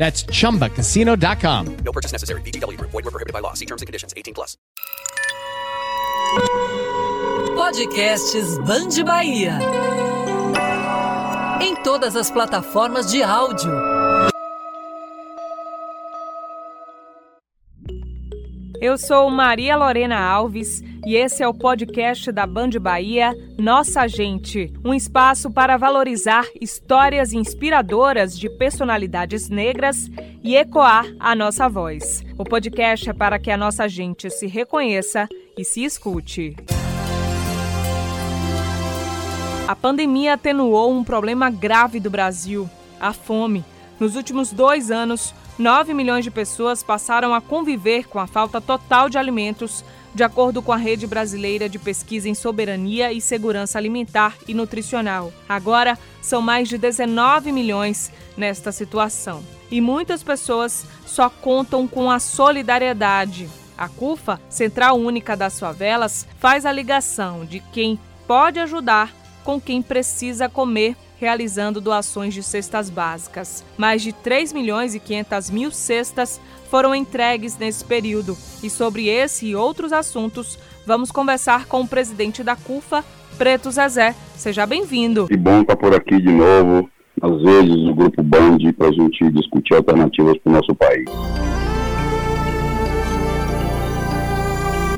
That's chumbacasino.com. No purchase necessary. VGW Group. Void were prohibited by law. See terms and conditions. 18 plus. Podcasts Band Bahia. Em todas as plataformas de áudio. Eu sou Maria Lorena Alves e esse é o podcast da Band Bahia Nossa Gente, um espaço para valorizar histórias inspiradoras de personalidades negras e ecoar a nossa voz. O podcast é para que a nossa gente se reconheça e se escute. A pandemia atenuou um problema grave do Brasil, a fome. Nos últimos dois anos, 9 milhões de pessoas passaram a conviver com a falta total de alimentos, de acordo com a Rede Brasileira de Pesquisa em Soberania e Segurança Alimentar e Nutricional. Agora, são mais de 19 milhões nesta situação. E muitas pessoas só contam com a solidariedade. A CUFA, Central Única das Favelas, faz a ligação de quem pode ajudar com quem precisa comer realizando doações de cestas básicas. Mais de 3 milhões e 500 mil cestas foram entregues nesse período. E sobre esse e outros assuntos, vamos conversar com o presidente da CUFA, Preto Zezé. Seja bem-vindo. Que bom estar por aqui de novo, às vezes no Grupo Band, para a gente discutir alternativas para o nosso país.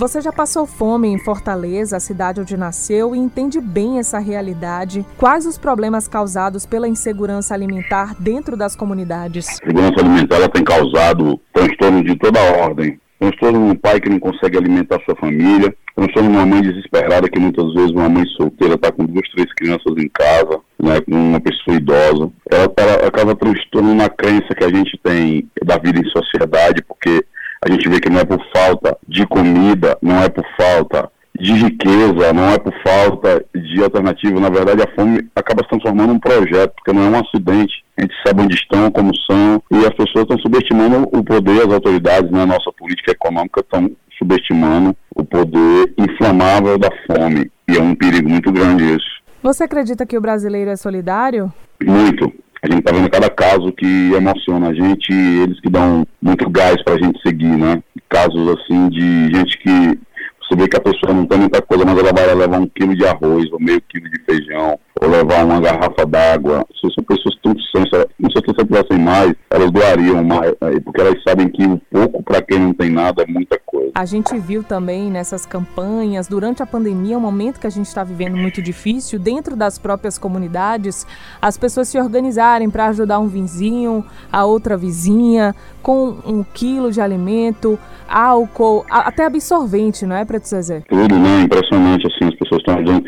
Você já passou fome em Fortaleza, a cidade onde nasceu, e entende bem essa realidade? Quais os problemas causados pela insegurança alimentar dentro das comunidades? A segurança alimentar tem causado transtorno de toda ordem. Transtorno de um pai que não consegue alimentar sua família, transtorno de uma mãe desesperada que muitas vezes uma mãe solteira está com duas, três crianças em casa, né, com uma pessoa idosa. Ela, ela acaba transtorno na crença que a gente tem da vida em sociedade, porque a gente vê que não é por falta de comida, não é por falta de riqueza, não é por falta de alternativa. Na verdade, a fome acaba se transformando num projeto, porque não é um acidente. A gente sabe onde estão, como são, e as pessoas estão subestimando o poder, as autoridades na né? nossa política econômica estão subestimando o poder inflamável da fome. E é um perigo muito grande isso. Você acredita que o brasileiro é solidário? Muito. A gente está vendo cada caso que emociona a gente eles que dão muito gás para a gente seguir, né? Casos assim de gente que você vê que a pessoa não tem muita coisa, mas ela vai levar um quilo de arroz ou meio quilo de feijão ou levar uma garrafa d'água. São pessoas com certeza se tivessem mais, elas doariam mais, né? porque elas sabem que o pouco para quem não tem nada é muita coisa. A gente viu também nessas campanhas, durante a pandemia, um momento que a gente está vivendo muito difícil, dentro das próprias comunidades, as pessoas se organizarem para ajudar um vizinho, a outra vizinha, com um quilo de alimento, álcool, até absorvente, não é, Preto Zezé? Tudo, né? Impressionante, assim, as pessoas estão ajudando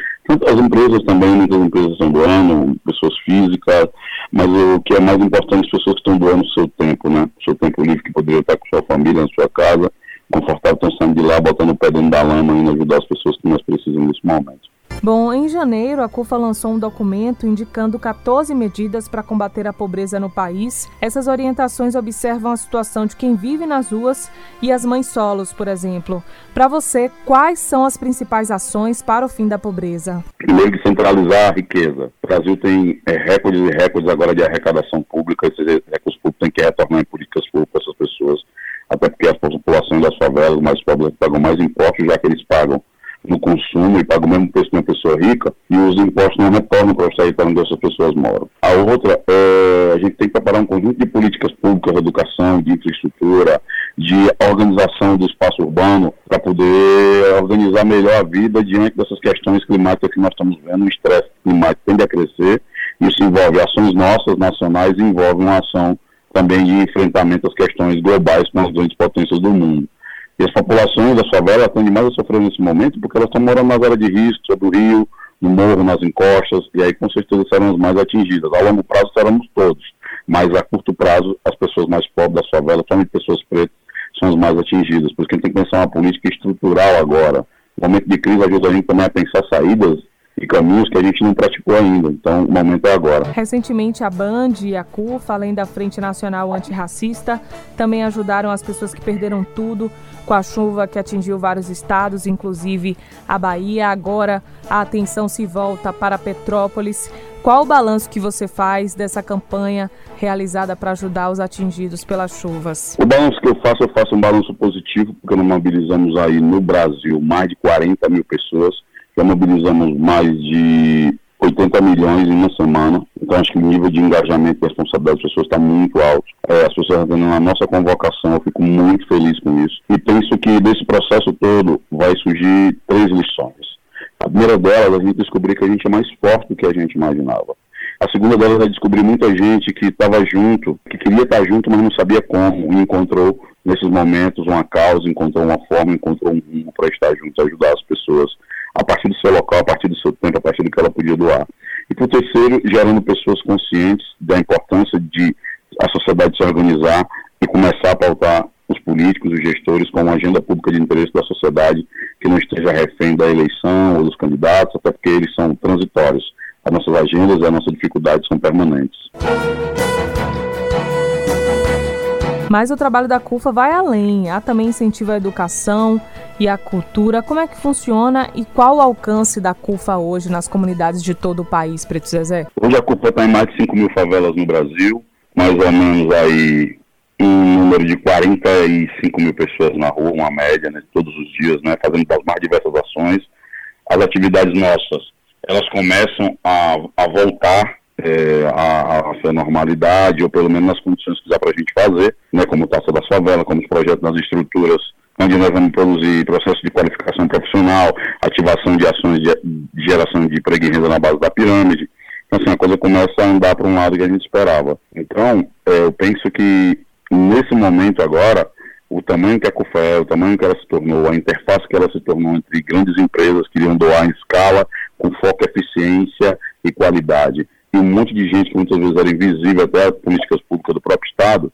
as empresas também, muitas empresas estão doando, pessoas físicas, mas o que é mais importante, as pessoas que estão doando o seu tempo, né? O seu tempo livre que poderia estar com sua família, na sua casa, confortável, estão saindo de lá, botando o pé dentro da lama e ajudar as pessoas que nós precisamos nesse momento. Bom, em janeiro, a CUFA lançou um documento indicando 14 medidas para combater a pobreza no país. Essas orientações observam a situação de quem vive nas ruas e as mães solos, por exemplo. Para você, quais são as principais ações para o fim da pobreza? Primeiro, centralizar a riqueza. O Brasil tem é, recordes e recordes agora de arrecadação pública. Esses recursos públicos têm que retornar em políticas públicas para essas pessoas, até porque as populações das favelas mais pobres pagam mais impostos, já que eles pagam no consumo e paga o mesmo preço que uma pessoa rica e os impostos não retornam para o território onde essas pessoas moram. A outra, é, a gente tem que preparar um conjunto de políticas públicas de educação, de infraestrutura, de organização do espaço urbano para poder organizar melhor a vida diante dessas questões climáticas que nós estamos vendo. O estresse climático tende a crescer. Isso envolve ações nossas, nacionais, e envolve uma ação também de enfrentamento às questões globais com as grandes potências do mundo. E as populações da favela estão demais a sofrer nesse momento porque elas estão morando nas áreas de risco, sobre o rio, no morro, nas encostas, e aí com certeza serão as mais atingidas. A longo prazo seremos todos, mas a curto prazo as pessoas mais pobres da favela, principalmente pessoas pretas, são as mais atingidas. Por isso que a gente tem que pensar uma política estrutural agora. O momento de crise ajuda a gente também a pensar saídas e caminhos que a gente não praticou ainda. Então, o momento é agora. Recentemente, a Band e a CUFA, além da Frente Nacional Antirracista, também ajudaram as pessoas que perderam tudo com a chuva que atingiu vários estados, inclusive a Bahia. Agora, a atenção se volta para Petrópolis. Qual o balanço que você faz dessa campanha realizada para ajudar os atingidos pelas chuvas? O balanço que eu faço, eu faço um balanço positivo, porque nós mobilizamos aí no Brasil mais de 40 mil pessoas já mobilizamos mais de 80 milhões em uma semana. Então, acho que o nível de engajamento e responsabilidade das pessoas está muito alto. É, as pessoas estão a nossa convocação, eu fico muito feliz com isso. E penso que desse processo todo vai surgir três lições. A primeira delas, a gente descobrir que a gente é mais forte do que a gente imaginava. A segunda delas é descobrir muita gente que estava junto, que queria estar junto, mas não sabia como, e encontrou nesses momentos uma causa, encontrou uma forma, encontrou um rumo para estar junto, ajudar as pessoas a partir do seu local, a partir do seu tempo, a partir do que ela podia doar. E por terceiro, gerando pessoas conscientes da importância de a sociedade se organizar e começar a pautar os políticos, os gestores, com uma agenda pública de interesse da sociedade que não esteja refém da eleição ou dos candidatos, até porque eles são transitórios. As nossas agendas e as nossas dificuldades são permanentes. Mas o trabalho da CUFA vai além. Há também incentivo à educação e à cultura. Como é que funciona e qual o alcance da CUFA hoje nas comunidades de todo o país, Preto Zezé? Hoje a CUFA está em mais de 5 mil favelas no Brasil, mais ou menos aí um número de 45 mil pessoas na rua, uma média, né, todos os dias, né, fazendo as mais diversas ações. As atividades nossas, elas começam a, a voltar é, a, a, normalidade, ou pelo menos nas condições que dá para a gente fazer, né, como Taça da Favela, como os projetos nas estruturas, onde nós vamos produzir processo de qualificação profissional, ativação de ações de, geração de emprego e renda na base da pirâmide. Então, assim, a coisa começa a andar para um lado que a gente esperava. Então, é, eu penso que nesse momento agora, o tamanho que a CUFE o tamanho que ela se tornou, a interface que ela se tornou entre grandes empresas que iriam doar em escala, com foco, eficiência e qualidade, e um monte de gente que muitas vezes era invisível até as políticas públicas do próprio Estado,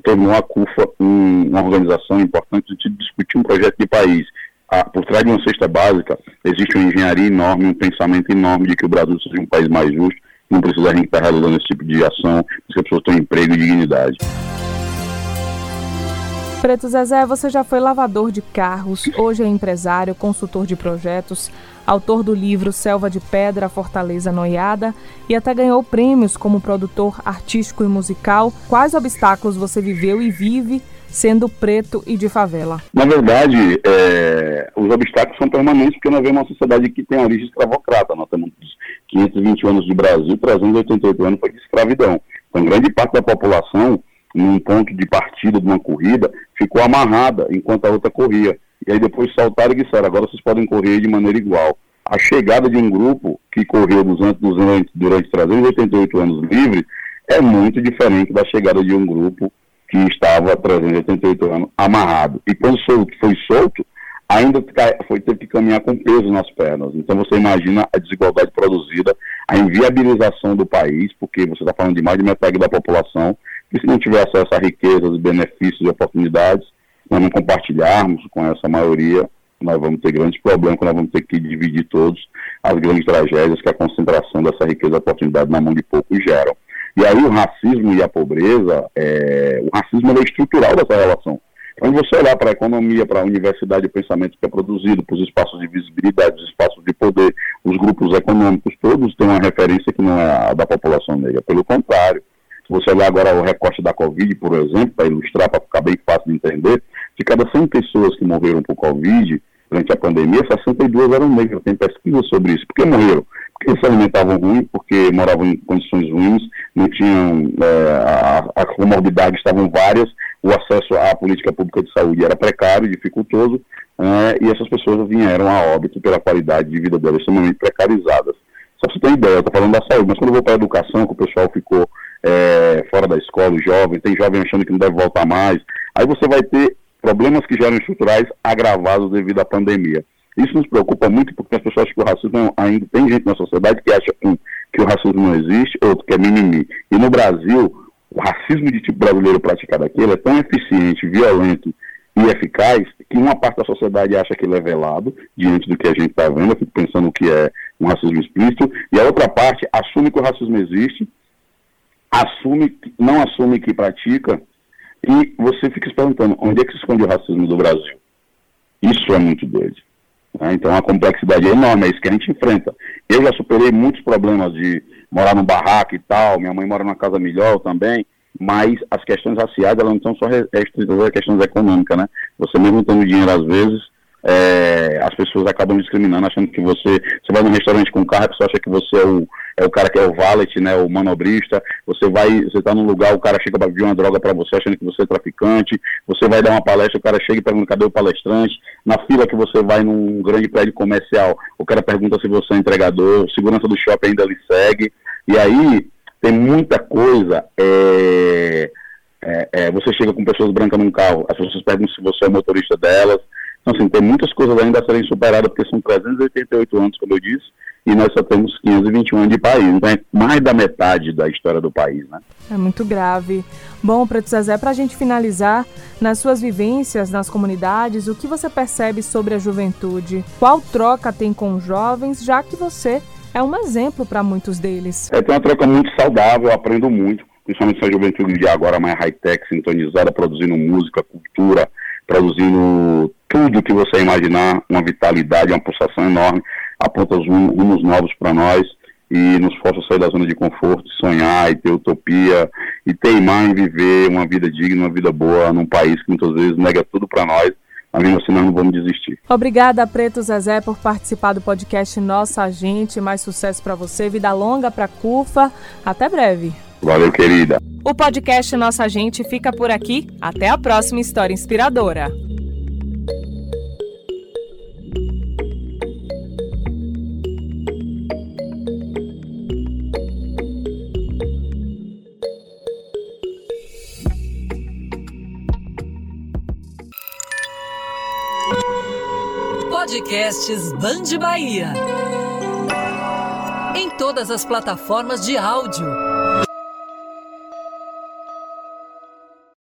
tornou a CUFA um, uma organização importante de discutir um projeto de país. Ah, por trás de uma cesta básica, existe uma engenharia enorme, um pensamento enorme de que o Brasil seja um país mais justo, não precisa a gente estar realizando esse tipo de ação, porque as pessoas têm emprego e dignidade. Preto Zezé, você já foi lavador de carros, hoje é empresário, consultor de projetos, autor do livro Selva de Pedra, Fortaleza Noiada e até ganhou prêmios como produtor artístico e musical. Quais obstáculos você viveu e vive sendo preto e de favela? Na verdade, é, os obstáculos são permanentes porque nós vemos uma sociedade que tem origem escravocrata. Nós temos 520 anos de Brasil, 388 anos foi de escravidão. Então, grande parte da população num ponto de partida de uma corrida, ficou amarrada enquanto a outra corria. E aí depois saltaram e disseram, agora vocês podem correr de maneira igual. A chegada de um grupo que correu durante, durante, durante 388 anos livre é muito diferente da chegada de um grupo que estava 388 anos amarrado. E quando foi solto, ainda foi ter que caminhar com peso nas pernas. Então você imagina a desigualdade produzida, a inviabilização do país, porque você está falando de mais de metade da população e se não tiver acesso a riquezas, benefícios e oportunidades, nós não compartilharmos com essa maioria, nós vamos ter grandes problemas, nós vamos ter que dividir todos as grandes tragédias que a concentração dessa riqueza e oportunidade na mão de poucos geram. E aí o racismo e a pobreza, é, o racismo é estrutural dessa relação. Quando você olhar para a economia, para a universidade, o pensamento que é produzido, para os espaços de visibilidade, os espaços de poder, os grupos econômicos, todos têm uma referência que não é a da população negra. Pelo contrário, se você olhar agora o recorte da Covid, por exemplo, para ilustrar, para ficar bem fácil de entender, de cada 100 pessoas que morreram por Covid durante a pandemia, 62 eram negras. Tem pesquisa sobre isso. Por que morreram? Porque se alimentavam ruim, porque moravam em condições ruins, não tinham, é, a, a comorbidade estavam várias, o acesso à política pública de saúde era precário, dificultoso, é, e essas pessoas vieram a óbito pela qualidade de vida delas extremamente precarizadas. Só para você ter ideia, eu estou falando da saúde, mas quando eu vou para a educação, que o pessoal ficou é, fora da escola, os jovens, tem jovem achando que não deve voltar mais, aí você vai ter problemas que já eram estruturais agravados devido à pandemia. Isso nos preocupa muito porque as pessoas acham que o racismo ainda tem gente na sociedade que acha um, que o racismo não existe, outro que é mimimi. E no Brasil, o racismo de tipo brasileiro praticado aqui é tão eficiente, violento e eficaz que uma parte da sociedade acha que ele é velado diante do que a gente está vendo, eu fico pensando que é um racismo explícito, e a outra parte assume que o racismo existe, assume, não assume que pratica, e você fica se perguntando, onde é que se esconde o racismo do Brasil? Isso é muito doido. Né? Então a complexidade é enorme, é isso que a gente enfrenta. Eu já superei muitos problemas de morar num barraco e tal, minha mãe mora numa casa melhor também, mas as questões raciais elas não estão só restritas às questões econômicas, né? Você mesmo tendo dinheiro às vezes, é, as pessoas acabam discriminando, achando que você, você vai num restaurante com carro, a pessoa acha que você é o, é o cara que é o valet, né, o manobrista, você vai, você está num lugar, o cara chega para pedir uma droga para você, achando que você é traficante, você vai dar uma palestra, o cara chega e pergunta cadê o palestrante, na fila que você vai num grande prédio comercial, o cara pergunta se você é entregador, segurança do shopping ainda lhe segue, e aí tem muita coisa, é, é, é, você chega com pessoas brancas num carro, as pessoas perguntam se você é motorista delas, então, assim, tem muitas coisas ainda a serem superadas, porque são 388 anos, como eu disse, e nós só temos 521 anos de país. Então, é mais da metade da história do país, né? É muito grave. Bom, Preto Zezé, para a gente finalizar, nas suas vivências nas comunidades, o que você percebe sobre a juventude? Qual troca tem com os jovens, já que você é um exemplo para muitos deles? É, tem uma troca muito saudável, eu aprendo muito, principalmente essa juventude de agora mais high-tech, sintonizada, produzindo música, cultura, produzindo tudo que você imaginar, uma vitalidade, uma pulsação enorme, aponta os rumos novos para nós e nos força a sair da zona de conforto, sonhar e ter utopia e teimar em viver uma vida digna, uma vida boa num país que muitas vezes nega tudo para nós, mas mesmo assim nós não vamos desistir. Obrigada, Preto Zezé, por participar do podcast Nossa Gente. Mais sucesso para você, vida longa para CUFA. Até breve. Valeu, querida. O podcast Nossa Gente fica por aqui. Até a próxima história inspiradora. Podcasts Band Bahia. Em todas as plataformas de áudio